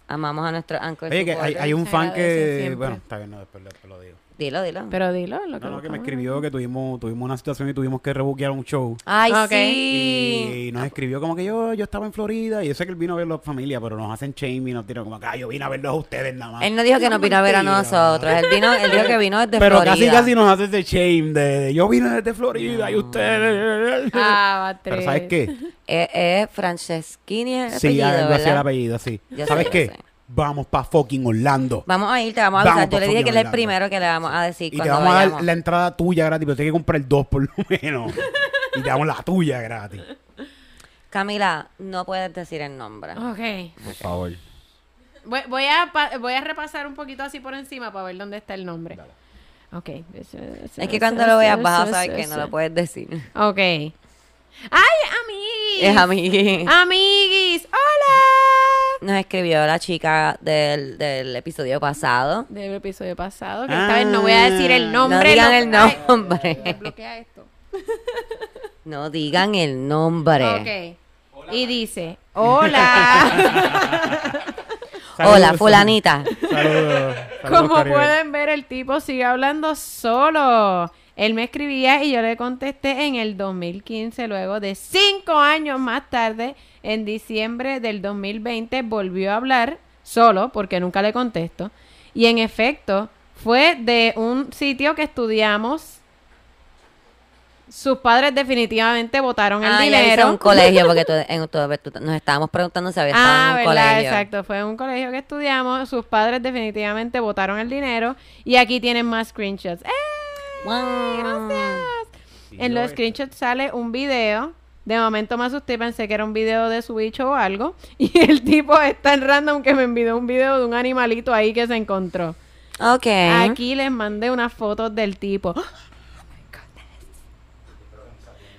Amamos a nuestro Anchor Oye, que hay, un fan que... Bueno, está bien, no, después, después lo digo. Dilo, dilo. Pero dilo, lo que No, no, que me escribió que tuvimos, tuvimos una situación y tuvimos que rebuquear un show. Ay, sí. Y nos escribió como que yo, yo estaba en Florida y yo sé que él vino a verlo a familia, pero nos hacen shame y nos tiran como que "Ah, yo vine a verlos a ustedes nada más. Él no dijo que nos vino a ver a nosotros. Él, vino, él dijo que vino desde pero Florida. casi casi nos hace ese shame de, de, yo vine desde Florida y ustedes. Ah, pero. ¿sabes qué? Es, es Franceschini el Sí, apellido, algo así el ¿verdad? apellido, sí. Yo ¿Sabes sé, qué? Vamos para fucking Orlando. Vamos a ir, te vamos a Vamos avisar. Yo le dije que él es el primero que le vamos a decir Y te cuando vamos a dar vayamos. la entrada tuya gratis, pero tienes que comprar dos por lo menos. y te damos la tuya gratis. Camila, no puedes decir el nombre. Ok. Por favor. Voy, voy a, pa- voy a repasar un poquito así por encima para ver dónde está el nombre. Ok. Es que cuando lo veas vas a saber que no lo puedes decir. Ok. ¡Ay, amiguis! Es amigui. ¡Amiguis! Nos escribió la chica del, del episodio pasado. Del episodio pasado, que esta vez no voy a decir el Ah. nombre. No digan el Ay, nombre. bloquea esto. No digan el nombre. Ok. Y dice, hola. Hola, fulanita. Saludos. Saludos, Como Caribe. pueden ver, el tipo sigue hablando solo. Él me escribía y yo le contesté en el 2015, luego de cinco años más tarde, en diciembre del 2020, volvió a hablar solo, porque nunca le contesto. Y en efecto, fue de un sitio que estudiamos. Sus padres definitivamente votaron el Ah, ella dice dinero. un colegio, porque tú- en, tú- tú- nos estábamos preguntando si había estado Ah, en un verdad, colegio. exacto. Fue un colegio que estudiamos. Sus padres definitivamente votaron el dinero. Y aquí tienen más screenshots. ¡Eh! Wow. Gracias. Sí, en los este- screenshots sale un video. De momento me asusté, pensé que era un video de su bicho o algo. Y el tipo es tan random que me envió un video de un animalito ahí que se encontró. Ok. Aquí les mandé unas fotos del tipo.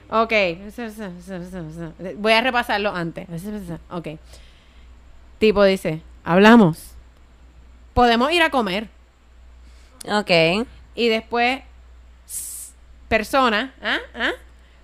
Ok. Voy a repasarlo antes. Ok. Tipo dice, hablamos. Podemos ir a comer. Ok. Y después, persona, ¿ah? ¿ah?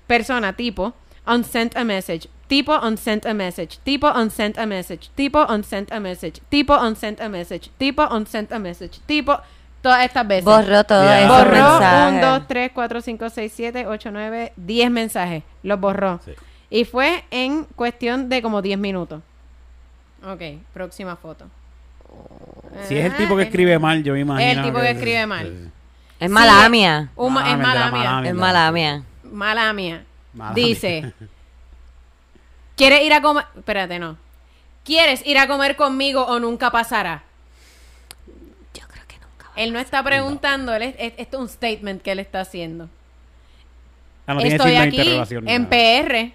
Persona, tipo, unsent a message. Tipo unsent a message. Tipo unsent a message. Tipo unsent a message. Tipo unsent a message. Tipo unsent a message. Tipo, todas estas veces. Borró todo Ya. eso. Borró 1, 2, 3, 4, 5, 6, 7, 8, 9, 10 mensajes. Los borró. Sí. Y fue en cuestión de como 10 minutos. Ok, próxima foto. Si es el tipo que Ah, escribe mal, yo me imagino. Es el tipo que escribe mal. Sí. Es mala mía. un es verdad, mala mía. Es mala mía. Mala mía. Mala Dice, mía. ¿quieres ir a comer? Espérate, no. ¿Quieres ir a comer conmigo o nunca pasará? Yo creo que nunca. Él no está preguntando, él es, es- esto es un statement que él está haciendo. Ah, no tiene Estoy signo de aquí interrogación ni en nada. PR.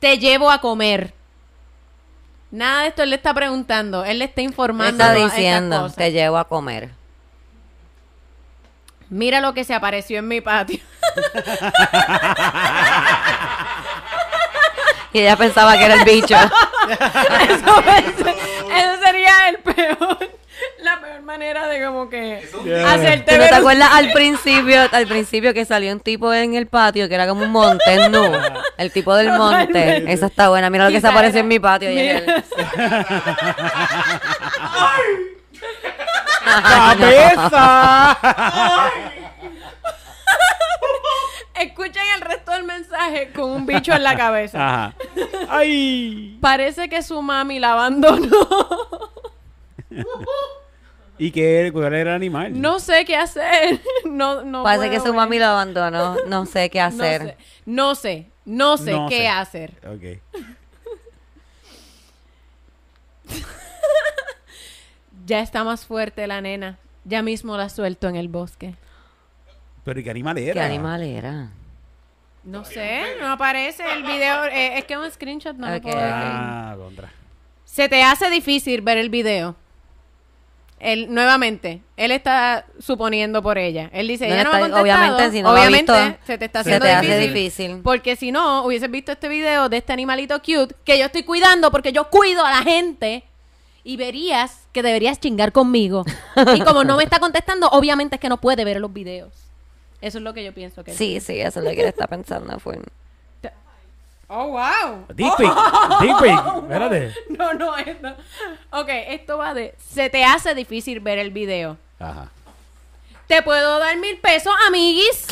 Te llevo a comer. Nada de esto él le está preguntando, él le está informando. está todas estas diciendo, cosas. te llevo a comer. Mira lo que se apareció en mi patio. Y ella pensaba que era el bicho. eso, eso sería el peor, la peor manera de como que Yeah. hacerte ¿Tú no ver te acuerdas al principio, al principio que salió un tipo en el patio que era como un monte, no? El tipo del monte. Esa está buena. Mira lo que se apareció en mi patio. y. ¡Cabeza! Escuchen el resto del mensaje con un bicho en la cabeza. Ajá. ¡Ay! Parece que su mami la abandonó. ¿Y qué cuál era el animal? No sé qué hacer. No, no Parece que su ver. mami lo abandonó. No sé qué No hacer. sé, no sé, no sé No qué sé. hacer. Ok. Ya está más fuerte la nena. Ya mismo la suelto en el bosque. Pero ¿y qué animal era? ¿Qué animal era? No sé, no aparece el video. eh, es que es un screenshot, no lo Ok. puedo ver. Ah, contra. Se te hace difícil ver el video. Él, nuevamente, él está suponiendo por ella. Él dice, No ella no me ha está- contestado. obviamente, si no lo ha obviamente, visto, se te está se haciendo te hace difícil. difícil. Porque si no, hubieses visto este video de este animalito cute que yo estoy cuidando porque yo cuido a la gente. Y verías que deberías chingar conmigo. Y como no me está contestando, obviamente es que no puede ver los videos. Eso es lo que yo pienso que Sí, sí, eso es lo que él está pensando. Fue. Oh, wow. Pic. Dick pic. Espérate. No, no, esto. Ok, esto va de. Se te hace difícil ver el video. Ajá. Te puedo dar mil pesos, amiguis.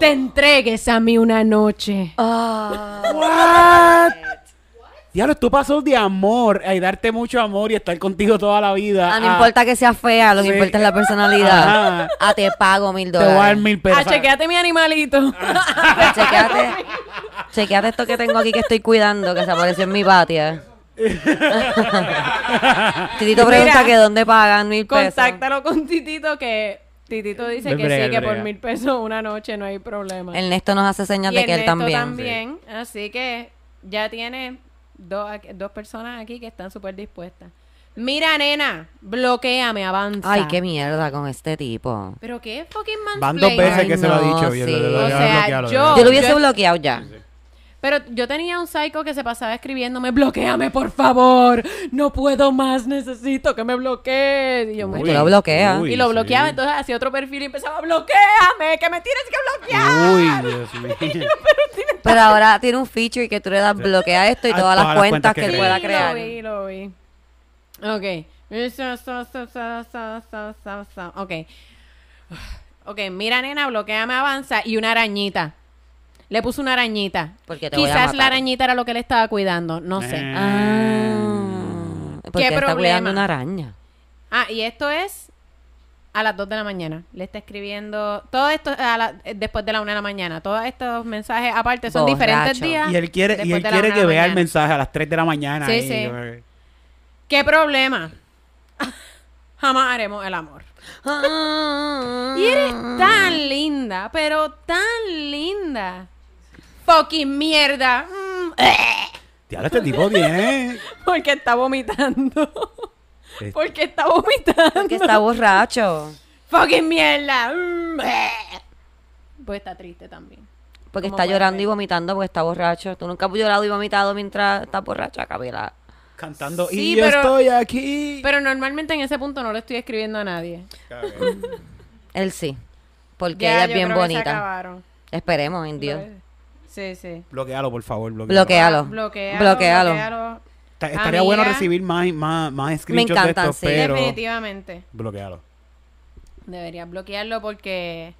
Te entregues a mí una noche. What? Diablo, tú pasó de amor y darte mucho amor y estar contigo toda la vida. Ah, no a- importa que sea fea, lo que Sí. importa es la personalidad. Ajá. Ah, te pago mil Te voy a dar dólares. mil pesos. Ah, chequeate mi animalito. Chequeate, chequeate esto que tengo aquí que estoy cuidando, que se apareció en mi patio. Titito pregunta Mira, que dónde pagan mil pesos. Contáctalo con Titito que Titito dice que Brega, sí, que por mil pesos una noche no hay problema. Ernesto nos hace señas y de que él también. Así que ya tiene dos, aquí- dos personas aquí que están súper dispuestas. Mira, nena, bloqueame, avanza. Ay, qué mierda con este tipo. Pero qué fucking Van dos veces Ay, que se lo ha no, dicho. sí. y lo- lo- lo- O sea, bloquealo, yo- Yo lo hubiese yo- bloqueado ya. Pero yo tenía un psycho que se pasaba escribiéndome, bloqueame, por favor. No puedo más, necesito que me bloquees. Y yo, tú lo bloqueas. Uy, y lo sí. bloqueaba, entonces hacía otro perfil y empezaba, bloqueame, que me tienes que bloquear. Uy, Dios mío. Pero ahora tiene un feature que tú le das bloquea esto y todas las cuentas que, que pueda Sí, crear. Lo vi, lo vi. Ok. Ok. Ok, mira, nena, bloqueame, avanza. Y una arañita. Le puso una arañita. Porque te voy a Quizás la arañita era lo que le estaba cuidando. No sé. Eh. Ah, porque ¿Qué está cuidando problema? una araña. Ah, y esto es a las 2 de la mañana. Le está escribiendo. Todo esto a la- eh, después de la 1 de la mañana. Todos estos mensajes aparte son Borracho. diferentes días. Y él quiere, y después él de la quiere una que de la vea el mañana. mensaje a las 3 de la mañana. Sí, ahí, sí. yo- ¿Qué problema? Jamás haremos el amor. Y eres tan linda, pero tan linda. Fucking mierda. Mm, Diablo, este tipo tiene. Porque está vomitando. Es- Porque está vomitando. Porque está borracho. Fucking mierda. Mm, Pues está triste también. Porque ¿Cómo está llorando y vomitando porque está borracho. Tú nunca has llorado y vomitado mientras estás borracha, Camila. Cantando. Sí, y yo pero- estoy aquí. Pero normalmente en ese punto no le estoy escribiendo a nadie. Él sí. Porque Ya, ella es yo bien creo que se bonita. acabaron. Esperemos en Dios. Sí, sí. Bloquealo, por favor. Bloquealo. Bloquealo. Ah, bloquealo. Bloquealo. estaría bueno recibir más, más, más Me screenshots de encantan, estos, sí. pero Definitivamente. bloquealo. Deberías bloquearlo porque,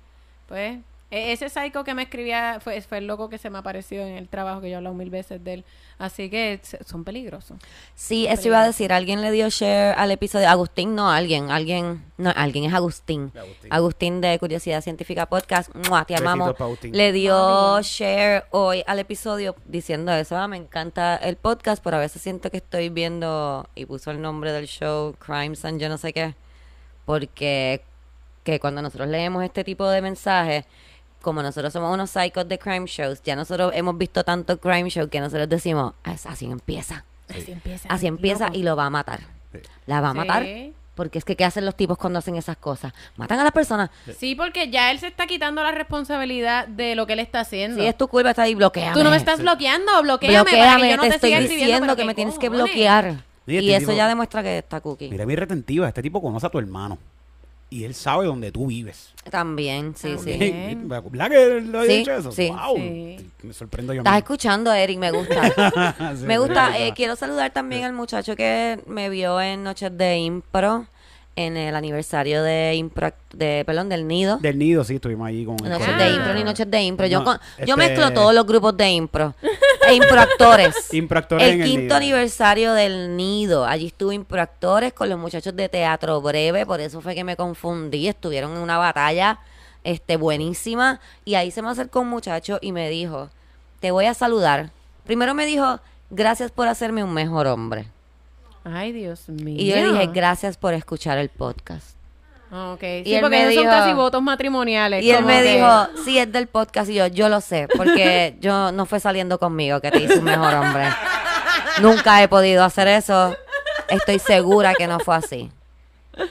pues, ese psycho que me escribía fue, fue el loco que se me apareció en el trabajo que yo he hablado mil veces de él. Así que son peligrosos. Sí, eso iba a decir. Alguien le dio share al episodio. Agustín, no, alguien. Alguien, no, alguien es Agustín. Agustín. Agustín de Curiosidad Científica Podcast. ¡Mua! Te amamos. Le dio share hoy al episodio diciendo eso. "Ah, me encanta el podcast, pero a veces siento que estoy viendo, y puso el nombre del show, Crimes and yo no sé qué, porque que cuando nosotros leemos este tipo de mensajes, como nosotros somos unos psychos de crime shows, ya nosotros hemos visto tanto crime show que nosotros decimos, "Ah, es- así empieza. Así empieza. Así empieza loco. y lo va a matar. Sí. La va a Sí. matar. Porque es que, ¿qué hacen los tipos cuando hacen esas cosas? Matan a las personas. Sí, porque ya él se está quitando la responsabilidad de lo que él está haciendo. Si es tu culpa, está ahí, bloqueame. Tú no me estás bloqueando, bloqueame, para Bloqueame, que yo no te te, estoy diciendo que ¿qué me tienes que bloquear. Sí, y este eso tipo- ya demuestra que está cookie. Mira mi retentiva. Este tipo conoce a tu hermano. Y él sabe dónde tú vives. También, sí, También. sí. ¿Verdad que lo he Sí, dicho eso? sí. Wow. Sí. Me sorprendo yo Estás mismo. escuchando, Eric, me gusta. Sí, me sí, gusta. sí, eh, sí. quiero saludar también al muchacho que me vio en Noches de Impro, en el aniversario de Impro, de, perdón, del Nido. Del nido, sí, estuvimos allí con el Noches de impro ni noches de impro. Yo, No, con- yo este- mezclo todos los grupos de impro. E improactores. Improactores el en el quinto Nido. aniversario del nido. Allí estuve improactores con los muchachos de teatro breve. Por eso fue que me confundí. Estuvieron en una batalla este, buenísima. Y ahí se me acercó un muchacho y me dijo: Te voy a saludar. Primero me dijo: Gracias por hacerme un mejor hombre. Ay, Dios mío. Y yo le dije, gracias por escuchar el podcast. Ok, Y sí, él porque me esos son dijo- casi votos matrimoniales. Y él me que- dijo, sí, es del podcast. Y yo, yo lo sé, porque yo no fue saliendo conmigo que te hice un mejor hombre. Nunca he podido hacer eso. Estoy segura que no fue así.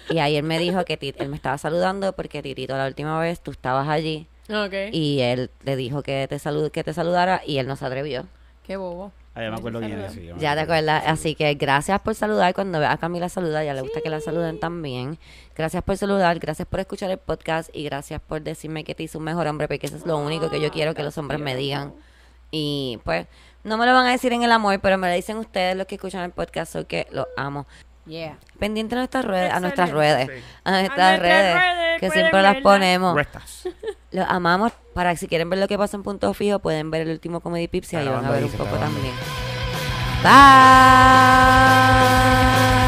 Y ahí él me dijo que él me estaba saludando porque Titito la última vez tú estabas allí Ok. y él le dijo que te salud que te saludara y él no se atrevió. Qué bobo. Ah, ya me acuerdo quién es. sí, yo me Ya te acuerdas, así que gracias por saludar. Cuando veas a Camila saludar, ya le gusta que la saluden también. Gracias por saludar, gracias por escuchar el podcast y gracias por decirme que te hice un mejor hombre, porque eso es lo único que yo quiero que los hombres me digan. Y pues, no me lo van a decir en el amor, pero me lo dicen ustedes los que escuchan el podcast, soy que los amo. Yeah. Pendiente a nuestras redes, a nuestras redes, Sí. a nuestras redes, redes, que siempre las ponemos. Restas. Los amamos. Para si quieren ver lo que pasa en Punto Fijo, pueden ver el último Comedy Pips y ahí van a ver un poco también. Bye.